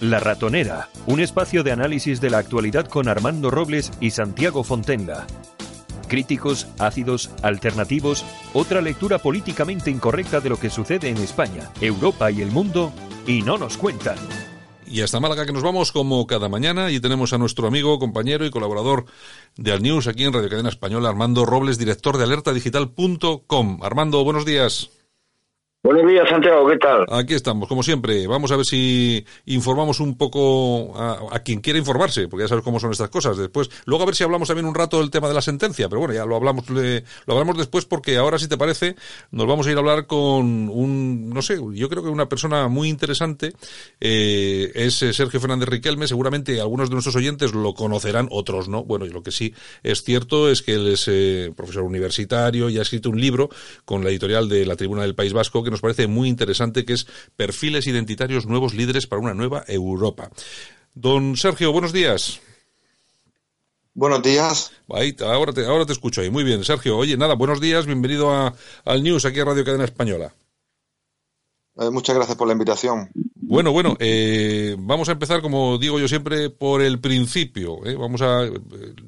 La Ratonera, un espacio de análisis de la actualidad con Armando Robles y Santiago Fontenla. Críticos, ácidos, alternativos, otra lectura políticamente incorrecta de lo que sucede en España, Europa y el mundo, y no nos cuentan. Y hasta Málaga que nos vamos como cada mañana y tenemos a nuestro amigo, compañero y colaborador de Al News aquí en Radio Cadena Española, Armando Robles, director de alertadigital.com. Armando, buenos días. Buenos días, Santiago, ¿qué tal? Aquí estamos, como siempre. Vamos a ver si informamos un poco a, quien quiera informarse, porque ya sabes cómo son estas cosas. Después, luego a ver si hablamos también un rato del tema de la sentencia, pero bueno, ya lo hablamos, lo hablamos después porque ahora, si te parece, nos vamos a ir a hablar con un, no sé, yo creo que una persona muy interesante, eh, es Sergio Fernández Riquelme. Seguramente algunos de nuestros oyentes lo conocerán, otros no. Bueno, y lo que sí es cierto es que él es eh, profesor universitario y ha escrito un libro con la editorial de la Tribuna del País Vasco que nos parece muy interesante, que es Perfiles Identitarios Nuevos Líderes para una Nueva Europa. Don Sergio, buenos días. Buenos días. ahora, te, ahora te escucho ahí. Muy bien, Sergio. Oye, nada, buenos días, bienvenido a, al News aquí a Radio Cadena Española. Eh, muchas gracias por la invitación. Bueno, bueno, eh, vamos a empezar, como digo yo siempre, por el principio. ¿eh? Vamos a,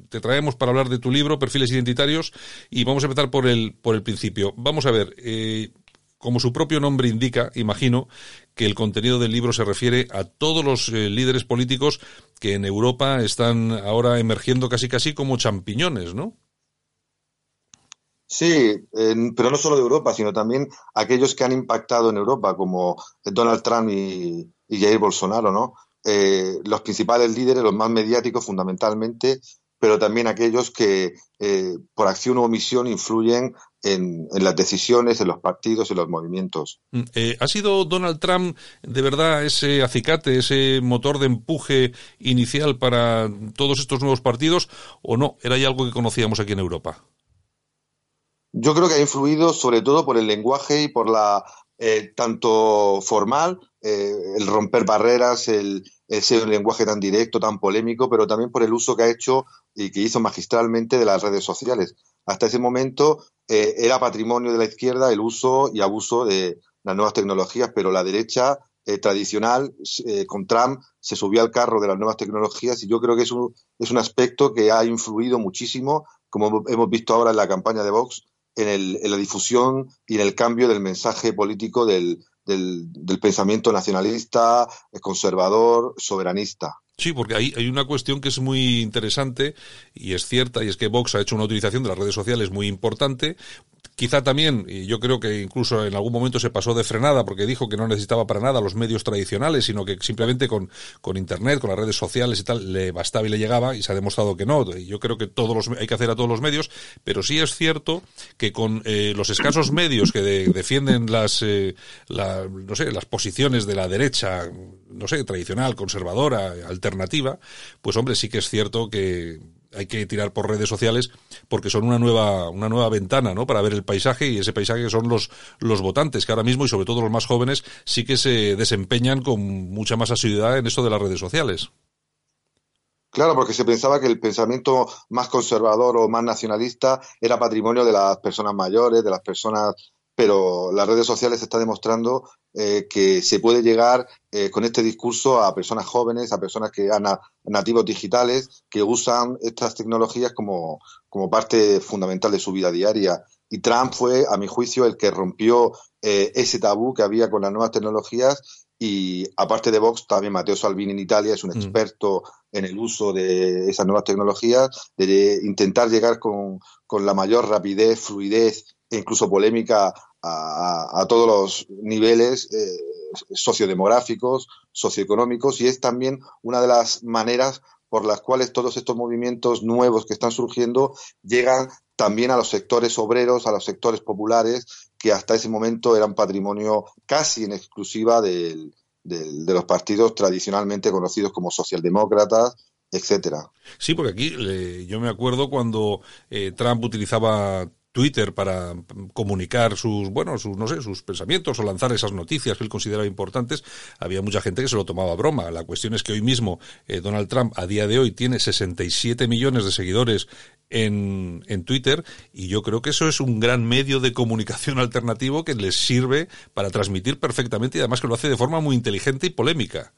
te traemos para hablar de tu libro, Perfiles Identitarios, y vamos a empezar por el, por el principio. Vamos a ver, como su propio nombre indica, imagino que el contenido del libro se refiere a todos los eh, líderes políticos que en Europa están ahora emergiendo casi casi como champiñones, ¿no? Sí, pero no solo de Europa, sino también aquellos que han impactado en Europa, como Donald Trump y, Jair Bolsonaro, ¿no? Eh, los principales líderes, los más mediáticos fundamentalmente, pero también aquellos que eh, por acción u omisión influyen en, las decisiones, en los partidos, en los movimientos. Mm, eh, ¿Ha sido Donald Trump de verdad ese acicate, ese motor de empuje inicial para todos estos nuevos partidos o no? ¿Era ya algo que conocíamos aquí en Europa? Yo creo que ha influido sobre todo por el lenguaje y por la eh, tanto formal, eh, el romper barreras, el, ese lenguaje tan directo, tan polémico, pero también por el uso que ha hecho y que hizo magistralmente de las redes sociales. Hasta ese momento eh, era patrimonio de la izquierda el uso y abuso de las nuevas tecnologías, pero la derecha eh, tradicional eh, con Trump se subió al carro de las nuevas tecnologías y yo creo que es un, es un aspecto que ha influido muchísimo, como hemos visto ahora en la campaña de Vox, en, el, en la difusión y en el cambio del mensaje político del, del, del pensamiento nacionalista, conservador, soberanista. Sí, porque hay, hay una cuestión que es muy interesante y es cierta, y es que Vox ha hecho una utilización de las redes sociales muy importante, Quizá también, y yo creo que incluso en algún momento se pasó de frenada porque dijo que no necesitaba para nada los medios tradicionales, sino que simplemente con, con Internet, con las redes sociales y tal, le bastaba y le llegaba, y se ha demostrado que no. Yo creo que todos los, hay que hacer a todos los medios, pero sí es cierto que con eh, los escasos medios que defienden las, eh, no sé, las posiciones de la derecha, no sé, tradicional, conservadora, alternativa, pues hombre, sí que es cierto que hay que tirar por redes sociales porque son una nueva una nueva ventana no para ver el paisaje y ese paisaje son los los votantes que ahora mismo y sobre todo los más jóvenes sí que se desempeñan con mucha más asiduidad en esto de las redes sociales. Claro, porque se pensaba que el pensamiento más conservador o más nacionalista era patrimonio de las personas mayores, de las personas pero las redes sociales están demostrando eh, que se puede llegar eh, con este discurso a personas jóvenes, a personas que a nativos digitales, que usan estas tecnologías como, como, parte fundamental de su vida diaria. Y Trump fue, a mi juicio, el que rompió eh, ese tabú que había con las nuevas tecnologías y aparte de Vox, también Matteo Salvini en Italia es un mm. experto en el uso de esas nuevas tecnologías, de intentar llegar con, con la mayor rapidez, fluidez incluso polémica a, todos los niveles eh, sociodemográficos, socioeconómicos, y es también una de las maneras por las cuales todos estos movimientos nuevos que están surgiendo llegan también a los sectores obreros, a los sectores populares, que hasta ese momento eran patrimonio casi en exclusiva de los partidos tradicionalmente conocidos como socialdemócratas, etcétera. Sí, porque aquí yo me acuerdo cuando eh, Trump utilizaba Twitter para comunicar sus, bueno, sus, no sé, sus pensamientos o lanzar esas noticias que él consideraba importantes, había mucha gente que se lo tomaba a broma. La cuestión es que hoy mismo eh, Donald Trump, a día de hoy, tiene 67 millones de seguidores en, en Twitter y yo creo que eso es un gran medio de comunicación alternativo que les sirve para transmitir perfectamente y además que lo hace de forma muy inteligente y polémica.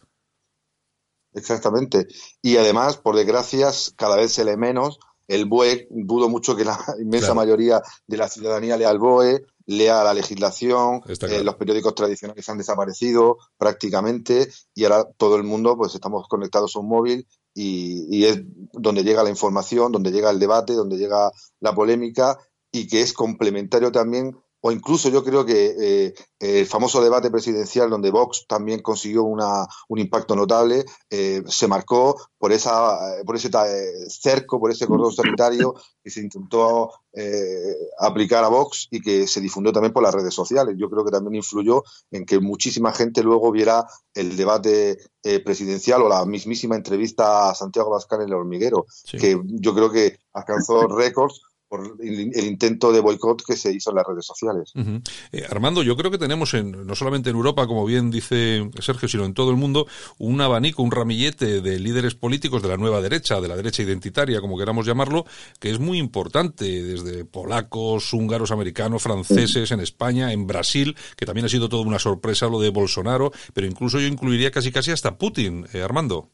exactamente. Y además, por desgracia, cada vez se lee menos. El BOE, dudo mucho que la inmensa mayoría de la ciudadanía lea el BOE, lea la legislación, eh, los periódicos tradicionales han desaparecido prácticamente y ahora todo el mundo pues estamos conectados a un móvil y, es donde llega la información, donde llega el debate, donde llega la polémica y que es complementario también o incluso yo creo que eh, el famoso debate presidencial donde Vox también consiguió una, un impacto notable, eh, se marcó por, esa, por ese cerco, por ese cordón sanitario que se intentó eh, aplicar a Vox y que se difundió también por las redes sociales. Yo creo que también influyó en que muchísima gente luego viera el debate presidencial o la mismísima entrevista a Santiago Bascal en el hormiguero, que yo creo que alcanzó récords por el, intento de boicot que se hizo en las redes sociales. Eh, Armando, yo creo que tenemos en, no solamente en Europa, como bien dice Sergio, sino en todo el mundo, un abanico, un ramillete de líderes políticos de la nueva derecha, de la derecha identitaria, como queramos llamarlo, que es muy importante, desde polacos, húngaros, americanos, franceses, en España, en Brasil, que también ha sido toda una sorpresa lo de Bolsonaro, pero incluso yo incluiría casi casi hasta Putin, eh, Armando.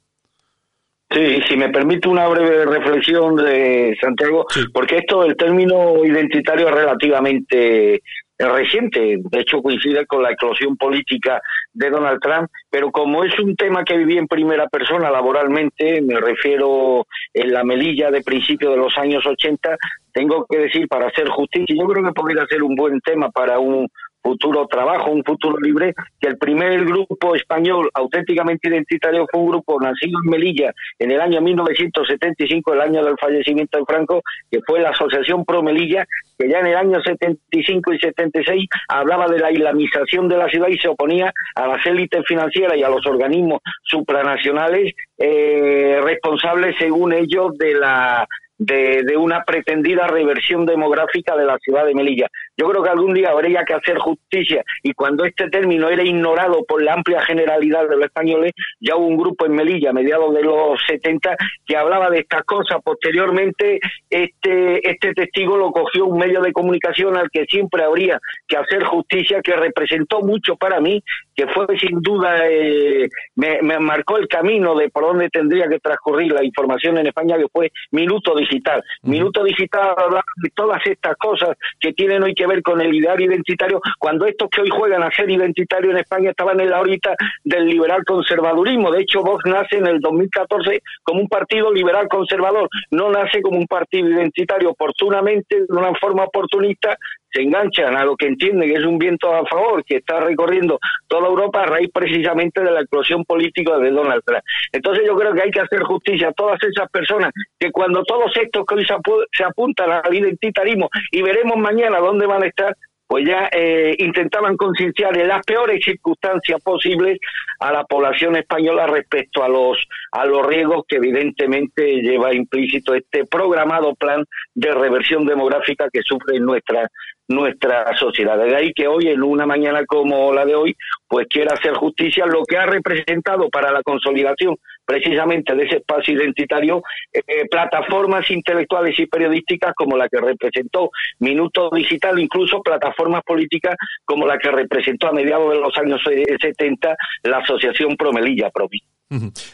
Sí, si me permite una breve reflexión de Santiago, porque esto del término identitario es relativamente reciente, de hecho coincide con la eclosión política de Donald Trump, pero como es un tema que viví en primera persona laboralmente, me refiero en la melilla de principios de los años 80, tengo que decir para hacer justicia, yo creo que podría ser un buen tema para un futuro trabajo, un futuro libre, que el primer grupo español auténticamente identitario fue un grupo nacido en Melilla en el año 1975, el año del fallecimiento de Franco, que fue la Asociación Pro Melilla, que ya en el año 75 y 76 hablaba de la islamización de la ciudad y se oponía a las élites financieras y a los organismos supranacionales eh, responsables, según ellos, de la de, de, una pretendida reversión demográfica de la ciudad de Melilla. Yo creo que algún día habría que hacer justicia y cuando este término era ignorado por la amplia generalidad de los españoles, ya hubo un grupo en Melilla a mediados de los 70 que hablaba de estas cosas. Posteriormente, este, este testigo lo cogió un medio de comunicación al que siempre habría que hacer justicia, que representó mucho para mí, que fue sin duda, eh, me, me, marcó el camino de por dónde tendría que transcurrir la información en España, que fue Minuto Digital. Minuto Digital hablaba de todas estas cosas que tienen hoy que con el ideal identitario, cuando estos que hoy juegan a ser identitario en España estaban en la órbita del liberal conservadurismo. De hecho, Vox nace en el 2014 como un partido liberal conservador, no nace como un partido identitario. Oportunamente, de una forma oportunista, se enganchan a lo que entienden que es un viento a favor que está recorriendo toda Europa a raíz precisamente de la explosión política de Donald Trump. Entonces yo creo que hay que hacer justicia a todas esas personas que cuando todos estos que hoy se apuntan al identitarismo y veremos mañana dónde van a estar, pues ya eh, intentaban concienciar en las peores circunstancias posibles a la población española respecto a los a los riesgos que evidentemente lleva implícito este programado plan de reversión demográfica que sufre nuestra nuestra sociedad. De ahí que hoy, en una mañana como la de hoy, pues quiera hacer justicia lo que ha representado para la consolidación precisamente de ese espacio identitario eh, plataformas intelectuales y periodísticas como la que representó Minuto Digital, incluso plataformas políticas como la que representó a mediados de los años 70 la Asociación Promelilla Provi.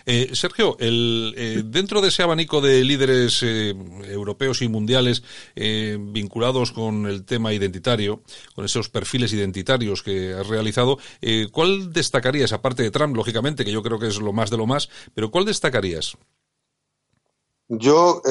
Eh, Sergio, eh, dentro de ese abanico de líderes eh, europeos y mundiales vinculados con el tema identitario, con esos perfiles identitarios que has realizado, ¿cuál destacarías, aparte de Trump, lógicamente, que yo creo que es lo más de lo más, pero cuál destacarías? Yo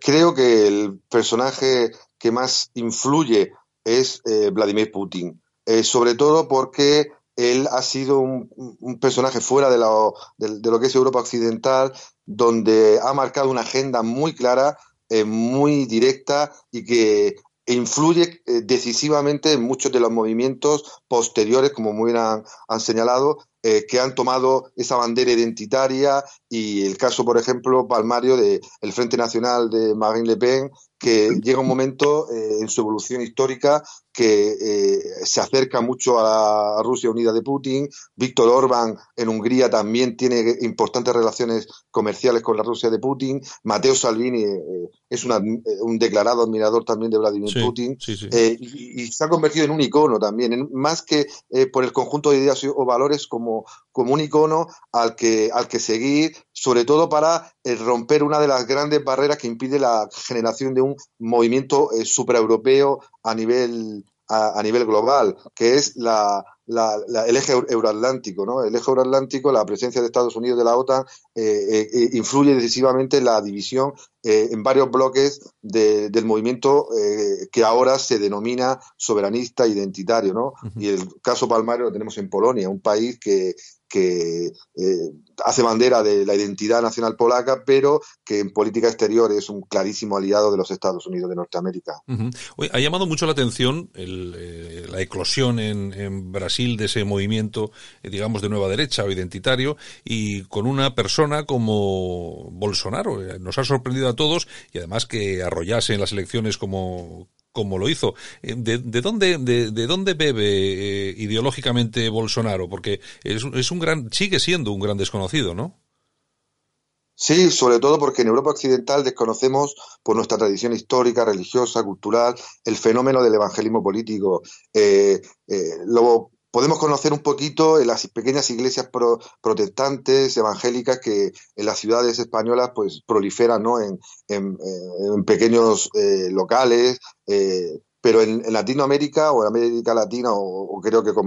creo que el personaje que más influye es Vladimir Putin, sobre todo porque él ha sido un, personaje fuera de lo, de, lo, que es Europa Occidental, donde ha marcado una agenda muy clara, eh, muy directa y que influye eh, decisivamente en muchos de los movimientos posteriores, como muy bien han, señalado, eh, que han tomado esa bandera identitaria y el caso, por ejemplo, palmario del el Frente Nacional de Marine Le Pen, que llega un momento en su evolución histórica que eh, se acerca mucho a la Rusia Unida de Putin. Víctor Orbán en Hungría también tiene importantes relaciones comerciales con la Rusia de Putin. Mateo Salvini eh, es un declarado admirador también de Vladimir Putin. Eh, y, se ha convertido en un icono también, más que por el conjunto de ideas o valores como como, como un icono al que, al que seguir, sobre todo para eh, romper una de las grandes barreras que impide la generación de un movimiento eh, supraeuropeo a nivel, a, nivel global, que es la, el eje euroatlántico. ¿no? El eje euroatlántico, la presencia de Estados Unidos de la OTAN, eh, eh, influye decisivamente en la división eh, en varios bloques del movimiento que ahora se denomina soberanista identitario. ¿no? Y el caso palmario lo tenemos en Polonia, un país que, que eh, hace bandera de la identidad nacional polaca, pero que en política exterior es un clarísimo aliado de los Estados Unidos de Norteamérica. ha llamado mucho la atención eh, la eclosión en, Brasil de ese movimiento, eh, digamos, de nueva derecha o identitario, y con una persona como Bolsonaro. Nos ha sorprendido a todos y además que arrollase en las elecciones como, como lo hizo. Eh, ¿De, dónde, de, dónde bebe eh, ideológicamente Bolsonaro? Porque es, es, un gran, sigue siendo un gran desconocido, ¿no? Sí, sobre todo porque en Europa Occidental desconocemos por nuestra tradición histórica, religiosa, cultural, el fenómeno del evangelismo político. Eh, lo podemos conocer un poquito en las pequeñas iglesias protestantes, evangélicas, que en las ciudades españolas pues proliferan ¿no? en, pequeños eh, locales, eh, pero en, Latinoamérica o en América Latina, o, creo que con,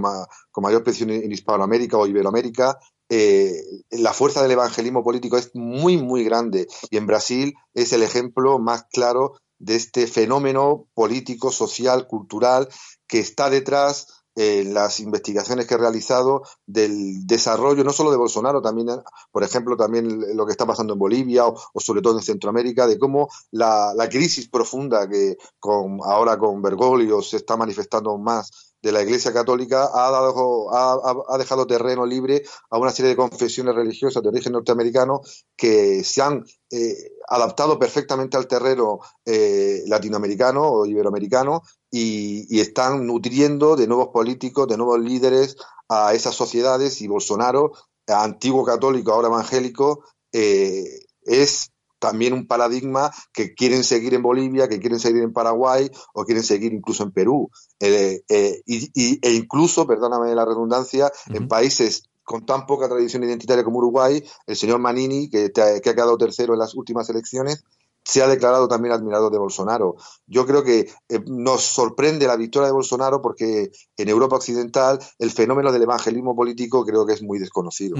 con, mayor presión en Hispanoamérica o Iberoamérica, eh, la fuerza del evangelismo político es muy, muy grande. Y en Brasil es el ejemplo más claro de este fenómeno político, social, cultural, que está detrás en las investigaciones que he realizado del desarrollo no solo de Bolsonaro, también, por ejemplo, también lo que está pasando en Bolivia o, sobre todo en Centroamérica, de cómo la, crisis profunda que con, ahora con Bergoglio se está manifestando más de la Iglesia Católica ha, dado, ha, dejado terreno libre a una serie de confesiones religiosas de origen norteamericano que se han eh, adaptado perfectamente al terreno eh, latinoamericano o iberoamericano y, están nutriendo de nuevos políticos, de nuevos líderes a esas sociedades y Bolsonaro, antiguo católico, ahora evangélico, eh, es también un paradigma que quieren seguir en Bolivia, que quieren seguir en Paraguay o quieren seguir incluso en Perú. Eh, eh, y, e incluso, perdóname la redundancia, en países con tan poca tradición identitaria como Uruguay, el señor Manini, que, que ha quedado tercero en las últimas elecciones, se ha declarado también admirador de Bolsonaro. Yo creo que eh, nos sorprende la victoria de Bolsonaro porque en Europa Occidental el fenómeno del evangelismo político creo que es muy desconocido.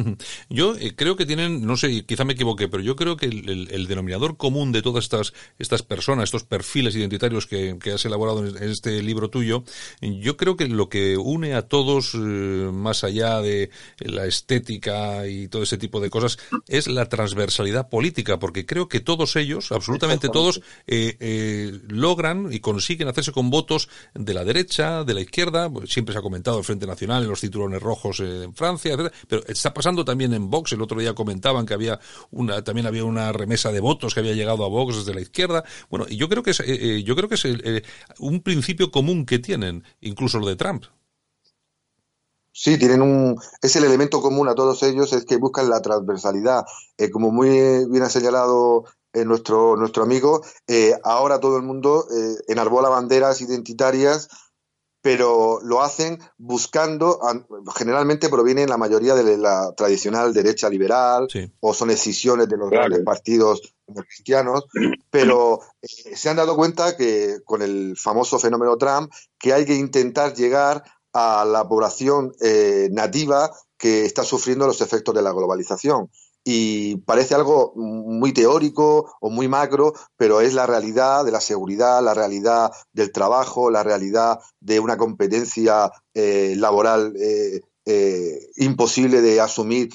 Yo eh, creo que tienen, no sé, quizá me equivoqué, pero yo creo que el, denominador común de todas estas, estas personas, estos perfiles identitarios que, has elaborado en este libro tuyo, yo creo que lo que une a todos, eh, más allá de la estética y todo ese tipo de cosas, es la transversalidad política, porque creo que todos ellos, absolutamente absolutamente todos eh, eh, logran y consiguen hacerse con votos de la derecha, de la izquierda, pues, siempre se ha comentado el Frente Nacional, en los cinturones rojos eh, en Francia, etc. pero está pasando también en Vox, el otro día comentaban que había una, también había una remesa de votos que había llegado a Vox desde la izquierda, bueno, y yo creo que es, yo creo que es un principio común que tienen, incluso lo de Trump. Sí, tienen un. Es el elemento común a todos ellos, es que buscan la transversalidad. como muy bien ha señalado eh, nuestro, nuestro amigo, eh, ahora todo el mundo eh, enarbola banderas identitarias, pero lo hacen buscando, generalmente provienen la mayoría de la tradicional derecha liberal o son decisiones de los grandes partidos cristianos, pero se han dado cuenta que con el famoso fenómeno Trump, que hay que intentar llegar a la población nativa que está sufriendo los efectos de la globalización y parece algo muy teórico o muy macro, pero es la realidad de la seguridad, la realidad del trabajo, la realidad de una competencia eh, laboral eh, eh, imposible de asumir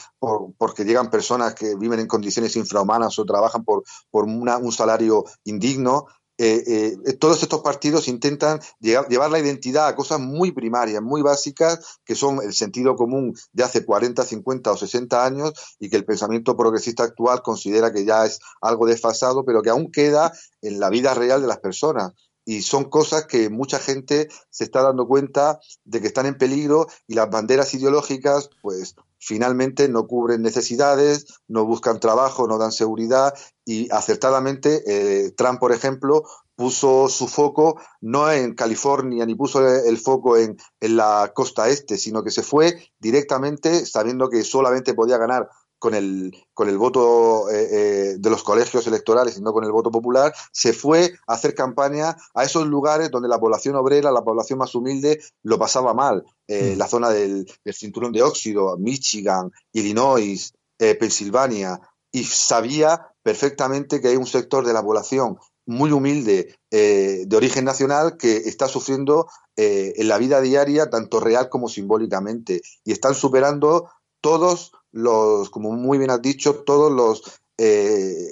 porque llegan personas que viven en condiciones infrahumanas o trabajan por, por un salario indigno. Eh, eh, todos estos partidos intentan llevar la identidad a cosas muy primarias, muy básicas, que son el sentido común de hace 40, 50 o 60 años y que el pensamiento progresista actual considera que ya es algo desfasado, pero que aún queda en la vida real de las personas y son cosas que mucha gente se está dando cuenta de que están en peligro y las banderas ideológicas pues finalmente no cubren necesidades, no buscan trabajo, no dan seguridad y acertadamente eh, Trump, por ejemplo, puso su foco no en California ni puso el foco en, en, la costa este, sino que se fue directamente sabiendo que solamente podía ganar con el, con el voto eh, eh, de los colegios electorales y no con el voto popular, se fue a hacer campaña a esos lugares donde la población obrera, la población más humilde, lo pasaba mal. Eh, mm. La zona del, cinturón de óxido, Michigan, Illinois, Pensilvania, y sabía perfectamente que hay un sector de la población muy humilde de origen nacional que está sufriendo en la vida diaria, tanto real como simbólicamente, y están superando todos los, como muy bien has dicho, todos los eh,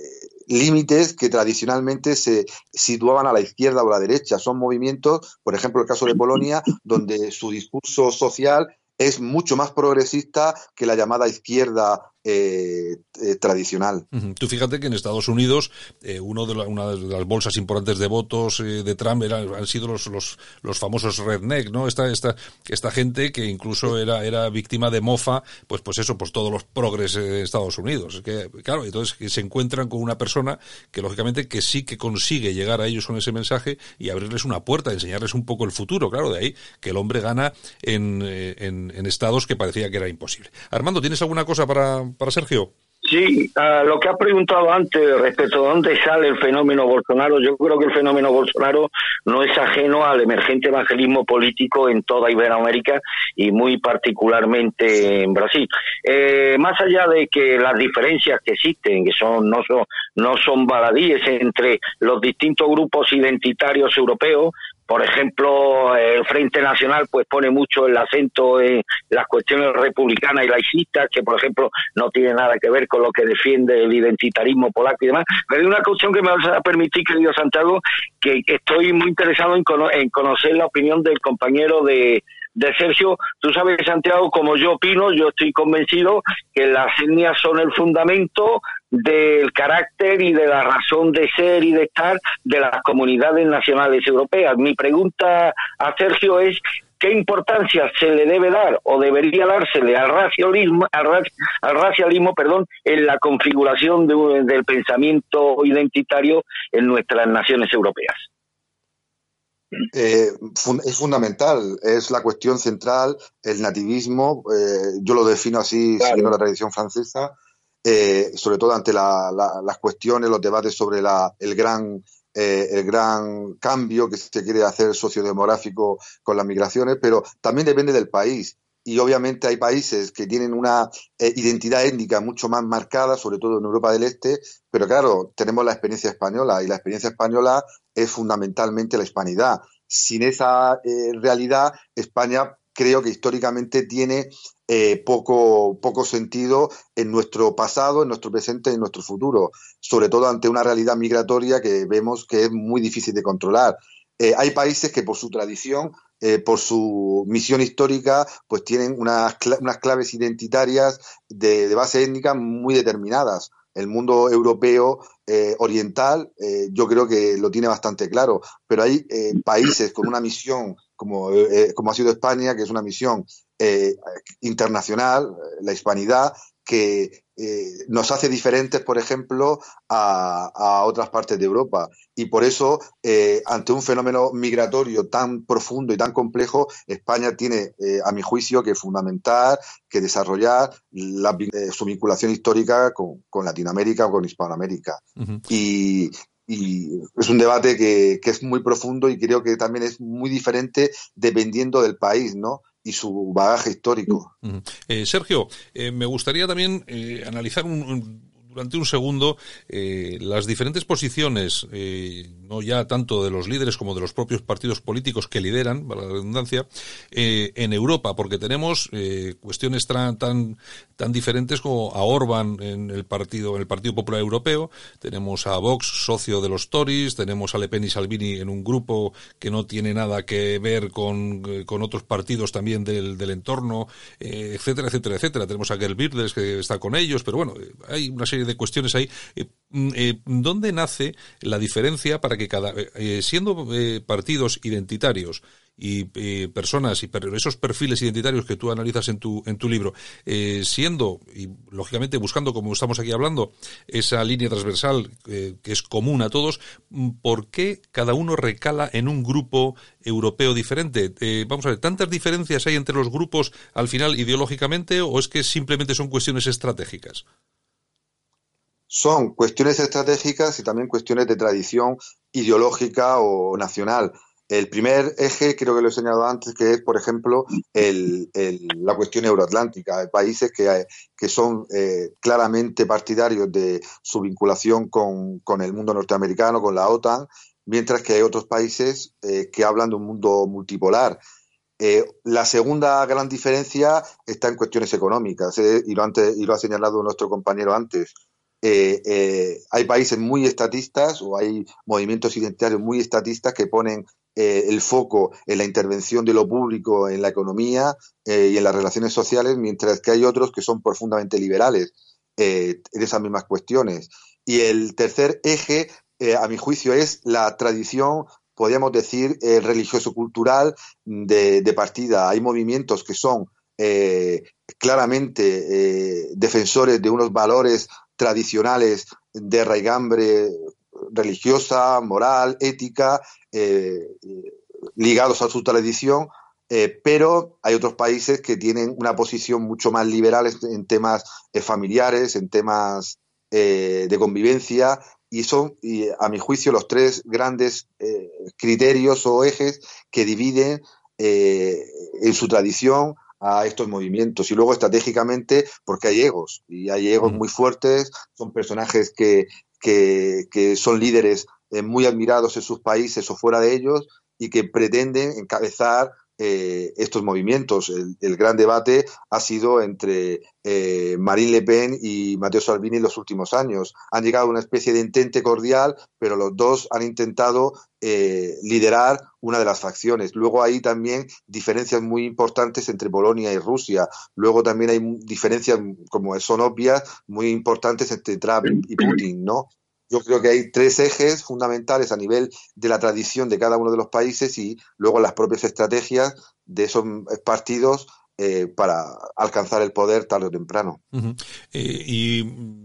límites que tradicionalmente se situaban a la izquierda o a la derecha. Son movimientos, por ejemplo, el caso de Polonia, donde su discurso social es mucho más progresista que la llamada izquierda eh, eh, tradicional. Tú fíjate que en Estados Unidos eh, uno de una de las bolsas importantes de votos de Trump han sido los, los, los, famosos redneck, ¿no? Esta, esta, esta gente que incluso era, era víctima de mofa, pues, pues eso, pues todos los progres de Estados Unidos. Que, claro, entonces que se encuentran con una persona que lógicamente que sí que consigue llegar a ellos con ese mensaje y abrirles una puerta, enseñarles un poco el futuro, claro, de ahí que el hombre gana en, en, en estados que parecía que era imposible. Armando, ¿tienes alguna cosa para, para Sergio. Sí, lo que ha preguntado antes respecto a dónde sale el fenómeno Bolsonaro, yo creo que el fenómeno Bolsonaro no es ajeno al emergente evangelismo político en toda Iberoamérica y muy particularmente en Brasil. Eh, más allá de que las diferencias que existen, que son no son no son baladíes entre los distintos grupos identitarios europeos, por ejemplo, el Frente Nacional pues pone mucho el acento en las cuestiones republicanas y laicistas, que por ejemplo no tiene nada que ver con lo que defiende el identitarismo polaco y demás. Pero hay una cuestión que me va a permitir, querido Santiago, que estoy muy interesado en, en conocer la opinión del compañero de, de Sergio. Tú sabes, Santiago, como yo opino, yo estoy convencido que las etnias son el fundamento del carácter y de la razón de ser y de estar de las comunidades nacionales europeas. Mi pregunta a Sergio es qué importancia se le debe dar o debería dársele al racialismo, al, racialismo perdón, en la configuración del pensamiento identitario en nuestras naciones europeas. Eh, es fundamental, es la cuestión central, el nativismo, eh, yo lo defino así siguiendo la tradición francesa, eh, sobre todo ante las cuestiones, los debates sobre la, el, gran, eh, el gran cambio que se quiere hacer sociodemográfico con las migraciones, pero también depende del país. Y obviamente hay países que tienen una eh, identidad étnica mucho más marcada, sobre todo en Europa del Este, pero claro, tenemos la experiencia española y la experiencia española es fundamentalmente la hispanidad. Sin esa realidad, España creo que históricamente tiene eh, poco, poco sentido en nuestro pasado, en nuestro presente y en nuestro futuro, sobre todo ante una realidad migratoria que vemos que es muy difícil de controlar. Eh, hay países que por su tradición, eh, por su misión histórica, pues tienen unas, unas claves identitarias de, base étnica muy determinadas. El mundo europeo oriental yo creo que lo tiene bastante claro, pero hay países con una misión como, como ha sido España, que es una misión eh, internacional, la hispanidad, que eh, nos hace diferentes, por ejemplo, a, otras partes de Europa. Y por eso, eh, ante un fenómeno migratorio tan profundo y tan complejo, España tiene, a mi juicio, que fundamentar, que desarrollar su vinculación histórica con, Latinoamérica o con Hispanoamérica. y, es un debate que, que, es muy profundo y creo que también es muy diferente dependiendo del país, ¿no? Y su bagaje histórico. Eh, Sergio, eh, me gustaría también eh, analizar un, durante un segundo eh, las diferentes posiciones, eh, no ya tanto de los líderes como de los propios partidos políticos que lideran, para la redundancia, eh, en Europa, porque tenemos eh, cuestiones tan, tan, tan diferentes como a Orban en el partido, en el Partido Popular Europeo, tenemos a Vox, socio de los Tories, tenemos a Le Pen y Salvini en un grupo que no tiene nada que ver con, con otros partidos también del, del entorno, etcétera, etcétera, etcétera. Tenemos a Gerd Wilders que está con ellos, pero bueno, hay una serie de cuestiones ahí. Eh, mm, eh, ¿dónde nace la diferencia para que cada, eh, siendo partidos identitarios, y personas y esos perfiles identitarios que tú analizas en tu, en tu libro, siendo y lógicamente buscando, como estamos aquí hablando, esa línea transversal que es común a todos, mm, ¿por qué cada uno recala en un grupo europeo diferente? vamos a ver, ¿tantas diferencias hay entre los grupos al final ideológicamente o es que simplemente son cuestiones estratégicas? Son cuestiones estratégicas y también cuestiones de tradición ideológica o nacional. El primer eje, creo que lo he señalado antes, que es, por ejemplo, la cuestión euroatlántica. Hay países que, que son eh, claramente partidarios de su vinculación con, el mundo norteamericano, con la OTAN, mientras que hay otros países eh, que hablan de un mundo multipolar. Eh, la segunda gran diferencia está en cuestiones económicas, y, lo antes, y lo ha señalado nuestro compañero antes. Hay países muy estatistas o hay movimientos identitarios muy estatistas que ponen eh, el foco en la intervención de lo público en la economía eh, y en las relaciones sociales, mientras que hay otros que son profundamente liberales eh, en esas mismas cuestiones. Y el tercer eje, a mi juicio, es la tradición podríamos decir, religioso-cultural de, partida. Hay movimientos que son claramente defensores de unos valores tradicionales de raigambre religiosa, moral, ética, eh, ligados a su tradición, eh, pero hay otros países que tienen una posición mucho más liberal en temas eh, familiares, en temas de convivencia, y son, a mi juicio, los tres grandes criterios o ejes que dividen en su tradición a estos movimientos. Y luego estratégicamente, porque hay egos, y hay egos muy fuertes, son personajes que que, son líderes eh, muy admirados en sus países o fuera de ellos y que pretenden encabezar eh, estos movimientos. El, gran debate ha sido entre eh, Marine Le Pen y Matteo Salvini en los últimos años. Han llegado a una especie de entente cordial, pero los dos han intentado liderar una de las facciones. Luego hay también diferencias muy importantes entre Polonia y Rusia. Luego también hay diferencias, como son obvias, muy importantes entre Trump y Putin, ¿no? Yo creo que hay tres ejes fundamentales a nivel de la tradición de cada uno de los países y luego las propias estrategias de esos partidos eh, para alcanzar el poder tarde o temprano. Eh, y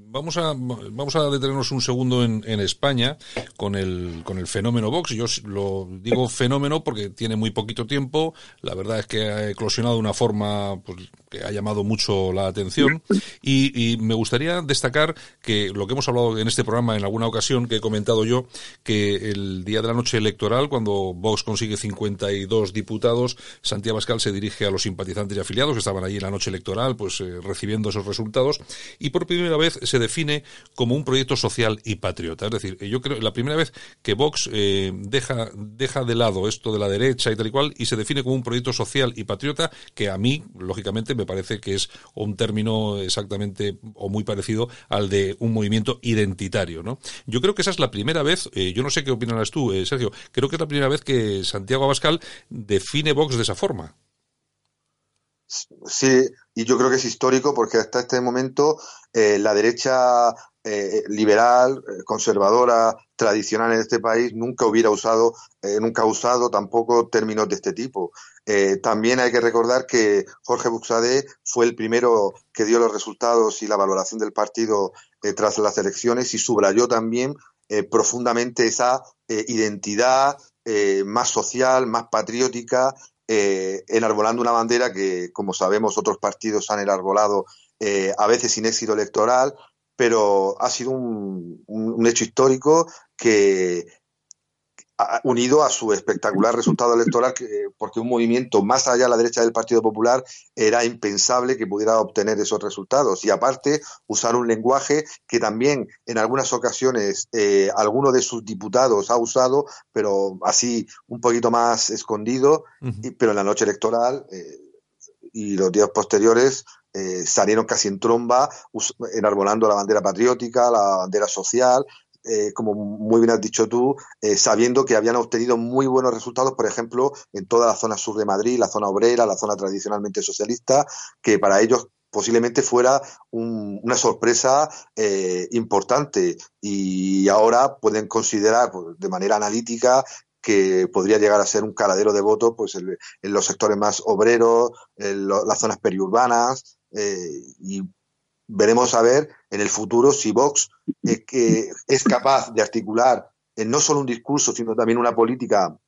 vamos a, vamos a detenernos un segundo en, en, España con el, con el fenómeno Vox. Yo lo digo fenómeno porque tiene muy poquito tiempo. La verdad es que ha eclosionado de una forma pues, que ha llamado mucho la atención. Y, me gustaría destacar que lo que hemos hablado en este programa en alguna ocasión, que he comentado yo, que el día de la noche electoral, cuando Vox consigue 52 diputados, Santiago Pascal se dirige a los simpatizantes y afiliados que estaban allí en la noche electoral, pues eh, recibiendo esos resultados, y por primera vez se define como un proyecto social y patriota. Es decir, yo creo la primera vez que Vox eh, deja, deja de lado esto de la derecha y tal y cual, y se define como un proyecto social y patriota, que a mí, lógicamente, me parece que es un término exactamente o muy parecido al de un movimiento identitario, ¿no? Yo creo que esa es la primera vez, eh, yo no sé qué opinarás tú, Sergio, creo que es la primera vez que Santiago Abascal define Vox de esa forma. Sí, y yo creo que es histórico porque hasta este momento eh, la derecha eh, liberal, eh, conservadora, tradicional en este país nunca hubiera usado, nunca ha usado tampoco términos de este tipo. también hay que recordar que Jorge Buxade fue el primero que dio los resultados y la valoración del partido tras las elecciones y subrayó también profundamente esa identidad más social, más patriótica eh, enarbolando una bandera que, como sabemos, otros partidos han enarbolado eh, a veces sin éxito electoral, pero ha sido un hecho histórico que, unido a su espectacular resultado electoral, porque un movimiento más allá de la derecha del Partido Popular era impensable que pudiera obtener esos resultados. Y aparte, usar un lenguaje que también en algunas ocasiones eh, alguno de sus diputados ha usado, pero así un poquito más escondido, pero en la noche electoral eh, y los días posteriores eh, salieron casi en tromba, enarbolando la bandera patriótica, la bandera social, eh, como muy bien has dicho tú, eh, sabiendo que habían obtenido muy buenos resultados, por ejemplo, en toda la zona sur de Madrid, la zona obrera, la zona tradicionalmente socialista, que para ellos posiblemente fuera una sorpresa eh, importante. Y ahora pueden considerar pues, de manera analítica que podría llegar a ser un caladero de votos pues, en, los sectores más obreros, en las zonas periurbanas, y veremos a ver en el futuro si Vox que es capaz de articular no solo un discurso, sino también una política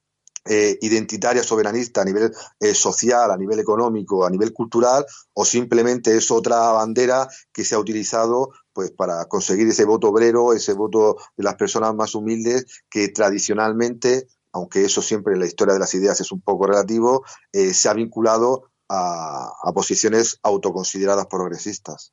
eh, identitaria soberanista a nivel eh, social, a nivel económico, a nivel cultural, o simplemente es otra bandera que se ha utilizado pues para conseguir ese voto obrero, ese voto de las personas más humildes que tradicionalmente, aunque eso siempre en la historia de las ideas es un poco relativo, eh, se ha vinculado a, posiciones autoconsideradas progresistas.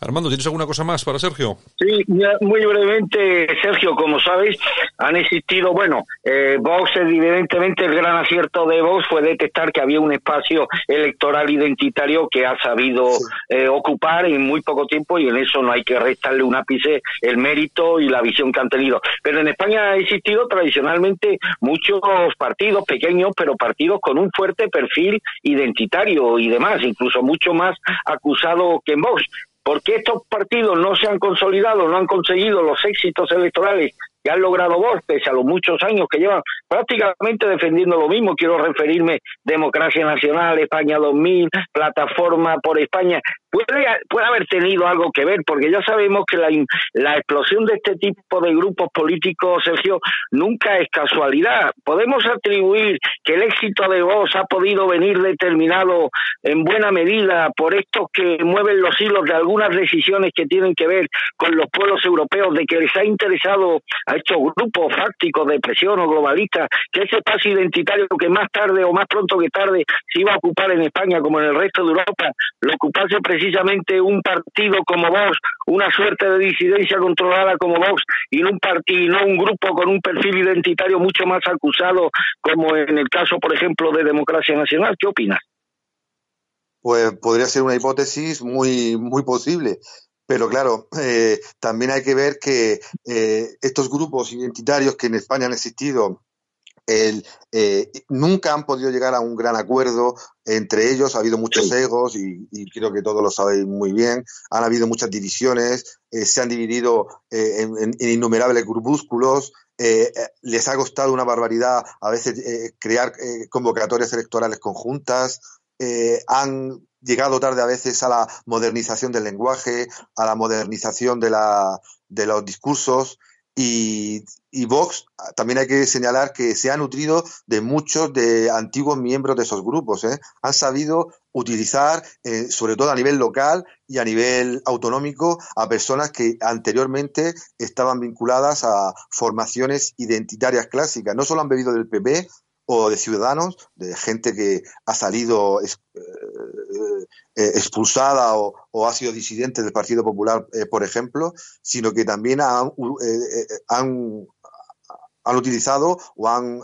Armando, ¿tienes alguna cosa más para Sergio? Sí, muy brevemente, Sergio, como sabéis, han existido, bueno, eh, Vox, evidentemente el gran acierto de Vox fue detectar que había un espacio electoral identitario que ha sabido eh, ocupar en muy poco tiempo y en eso no hay que restarle un ápice el mérito y la visión que han tenido. Pero en España ha existido tradicionalmente muchos partidos pequeños, pero partidos con un fuerte perfil identitario y demás, incluso mucho más acusado que en Vox. porque estos partidos no se han consolidado, no han conseguido los éxitos electorales que han logrado Vox, pese a los muchos años que llevan prácticamente defendiendo lo mismo. Quiero referirme Democracia Nacional, España 2000, Plataforma por España. Puede, puede haber tenido algo que ver, porque ya sabemos que la, la explosión de este tipo de grupos políticos, Sergio, nunca es casualidad. Podemos atribuir que el éxito de Vox ha podido venir determinado en buena medida por estos que mueven los hilos de algunas decisiones que tienen que ver con los pueblos europeos, de que les ha interesado a estos grupos fácticos de presión o globalistas, que ese espacio identitario que más tarde o más pronto que tarde se iba a ocupar en España como en el resto de Europa, lo ocupase precisamente un partido como Vox, una suerte de disidencia controlada como Vox y no un partido, no un grupo con un perfil identitario mucho más acusado como en el caso, por ejemplo, de Democracia Nacional. ¿Qué opinas? Pues podría ser una hipótesis muy, muy posible. Pero claro, eh, también hay que ver que eh, estos grupos identitarios que en España han existido eh, nunca han podido llegar a un gran acuerdo entre ellos. Ha habido muchos egos y, creo que todos lo sabéis muy bien. Han habido muchas divisiones, se han dividido en, innumerables grupúsculos. les ha costado una barbaridad a veces crear convocatorias electorales conjuntas. han llegado tarde a veces a la modernización del lenguaje, a la modernización de, la, de los discursos. Y, Vox también hay que señalar que se ha nutrido de muchos de antiguos miembros de esos grupos. ¿eh? Han sabido utilizar, eh, sobre todo a nivel local y a nivel autonómico, a personas que anteriormente estaban vinculadas a formaciones identitarias clásicas. No solo han bebido del PP, o de ciudadanos, de gente que ha salido eh, eh, expulsada o, ha sido disidente del Partido Popular, eh, por ejemplo, sino que también han, han, han utilizado o han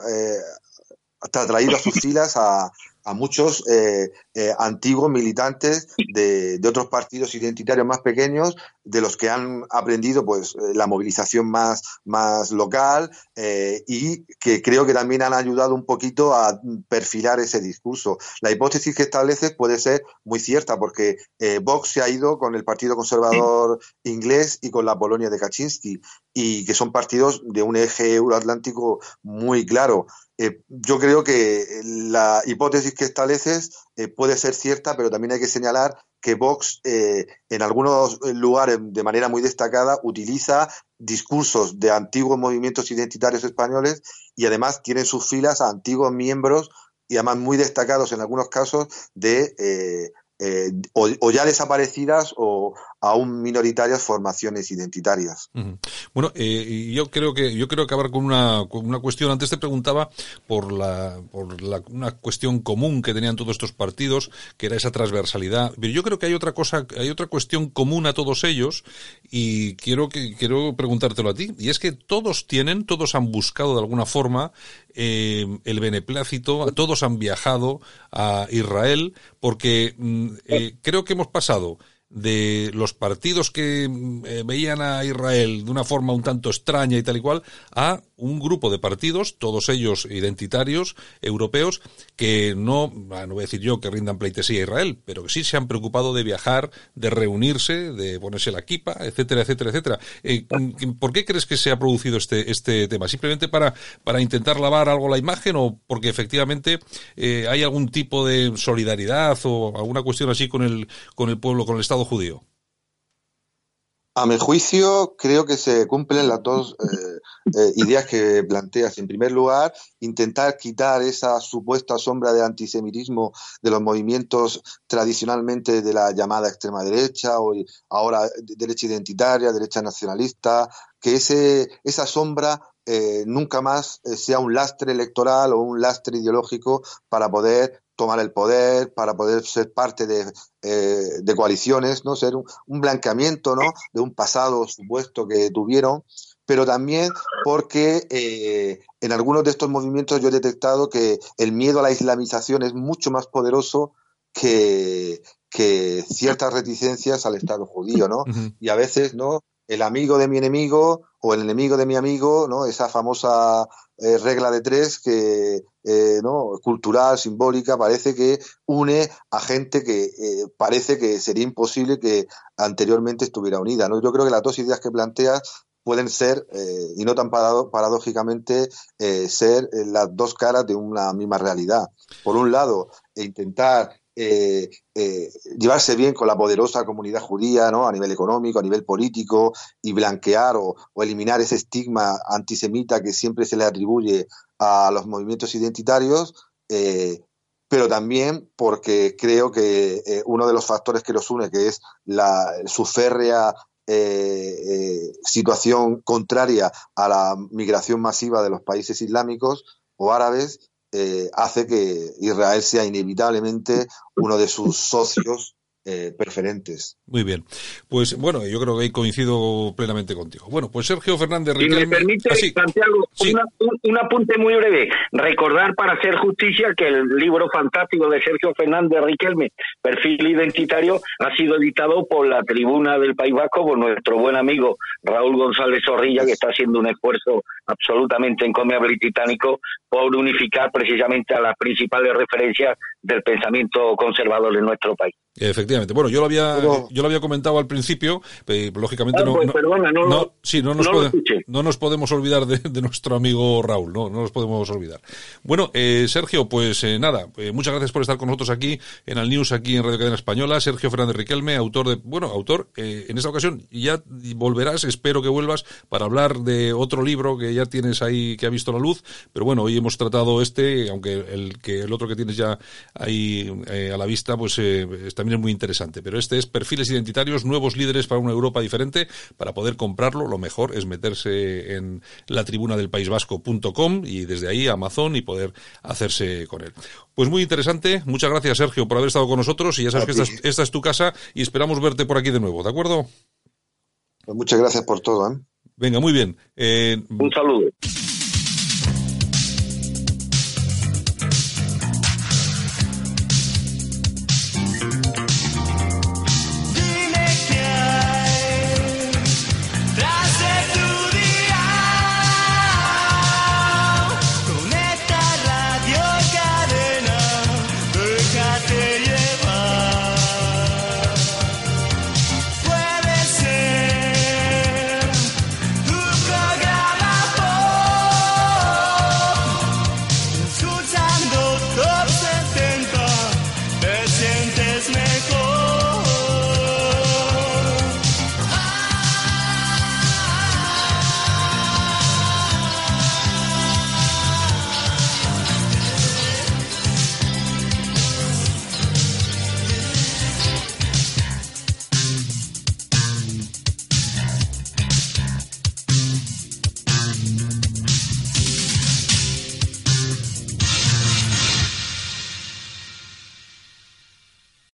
traído a sus filas a, a muchos eh, eh, antiguos militantes de, otros partidos identitarios más pequeños, de los que han aprendido pues eh, la movilización más, más local y que creo que también han ayudado un poquito a perfilar ese discurso. La hipótesis que establece puede ser muy cierta porque Vox se ha ido con el Partido Conservador inglés y con la Polonia de Kaczynski y que son partidos de un eje euroatlántico muy claro. Eh, yo creo que la hipótesis que estableces eh, puede ser cierta, pero también hay que señalar que Vox eh, en algunos lugares de manera muy destacada utiliza discursos de antiguos movimientos identitarios españoles y además tiene en sus filas a antiguos miembros y además muy destacados en algunos casos de o, ya desaparecidas o aún minoritarias formaciones identitarias. Bueno, eh, yo creo que yo quiero acabar con una, con una cuestión. Antes te preguntaba por la por la, una cuestión común que tenían todos estos partidos, que era esa transversalidad. Pero yo creo que hay otra cosa, hay otra cuestión común a todos ellos y quiero que quiero preguntártelo a ti. Y es que todos tienen, todos han buscado de alguna forma eh, el beneplácito, todos han viajado a Israel porque mm, eh, creo que hemos pasado de los partidos que eh, veían a Israel de una forma un tanto extraña y tal y cual a un grupo de partidos, todos ellos identitarios, europeos, que no, ah, no voy a decir yo que rindan pleitesía a Israel, pero que sí se han preocupado de viajar, de reunirse, de ponerse la equipa, etcétera, etcétera, etcétera. Eh, ¿Por qué crees que se ha producido este, este tema? ¿Simplemente para, para intentar lavar algo la imagen o porque efectivamente eh, hay algún tipo de solidaridad o alguna cuestión así con el, con el pueblo, con el Estado judío? A mi juicio, creo que se cumplen las dos eh, eh, ideas que planteas. En primer lugar, intentar quitar esa supuesta sombra de antisemitismo de los movimientos tradicionalmente de la llamada extrema derecha o ahora derecha identitaria, derecha nacionalista, que ese, esa sombra eh, nunca más sea un lastre electoral o un lastre ideológico para poder tomar el poder, para poder ser parte de, eh, de coaliciones, ¿no? Ser un, blanqueamiento, ¿no? De un pasado supuesto que tuvieron, pero también porque eh, en algunos de estos movimientos yo he detectado que el miedo a la islamización es mucho más poderoso que, que ciertas reticencias al Estado judío, ¿no? Y a veces, ¿no? El amigo de mi enemigo o el enemigo de mi amigo, ¿no? Esa famosa eh, regla de tres que eh, ¿no? cultural, simbólica, parece que une a gente que eh, parece que sería imposible que anteriormente estuviera unida. ¿no? Yo creo que las dos ideas que planteas pueden ser, y no tan paradójicamente, ser las dos caras de una misma realidad. Por un lado, intentar eh, eh, llevarse bien con la poderosa comunidad judía, ¿no? A nivel económico, a nivel político, y blanquear o, eliminar ese estigma antisemita que siempre se le atribuye a los movimientos identitarios, eh, pero también porque creo que uno de los factores que los une, que es la, su férrea situación contraria a la migración masiva de los países islámicos o árabes, eh, hace que Israel sea inevitablemente uno de sus socios eh, preferentes. Muy bien. Pues bueno, yo creo que ahí coincido plenamente contigo. Bueno, pues Sergio Fernández Si me permite, ah, Santiago, un, apunte muy breve. Recordar para hacer justicia que el libro fantástico de Sergio Fernández Riquelme, Perfil Identitario, ha sido editado por la Tribuna del País Vasco, por nuestro buen amigo Raúl González Zorrilla, que está haciendo un esfuerzo absolutamente encomiable y titánico por unificar precisamente a las principales referencias del pensamiento conservador en nuestro país. Efectivamente. Bueno, yo lo había, yo lo había comentado al principio, lógicamente ah, pues no, no, sí, no nos, no nos podemos olvidar de, nuestro amigo Raúl, no, no nos podemos olvidar. Bueno, eh, Sergio, pues eh, nada, eh, muchas gracias por estar con nosotros aquí en el News, aquí en Radio Cadena Española. Sergio Fernández Riquelme, autor de, bueno, autor, en esta ocasión ya volverás, espero que vuelvas para hablar de otro libro que ya tienes ahí, que ha visto la luz, pero bueno, hoy hemos tratado este, aunque el que el otro que tienes ya ahí a la vista, pues está es muy interesante. Pero este es perfiles identitarios, nuevos líderes para una Europa diferente. Para poder comprarlo, lo mejor es meterse en la tribuna del País Vasco.com y desde ahí Amazon y poder hacerse con él. Pues muy interesante. Muchas gracias, Sergio, por haber estado con nosotros. Y ya sabes que esta es, tu casa y esperamos verte por aquí de nuevo, ¿de acuerdo? Pues muchas gracias por todo. ¿eh? Venga, muy bien. Eh, Un saludo.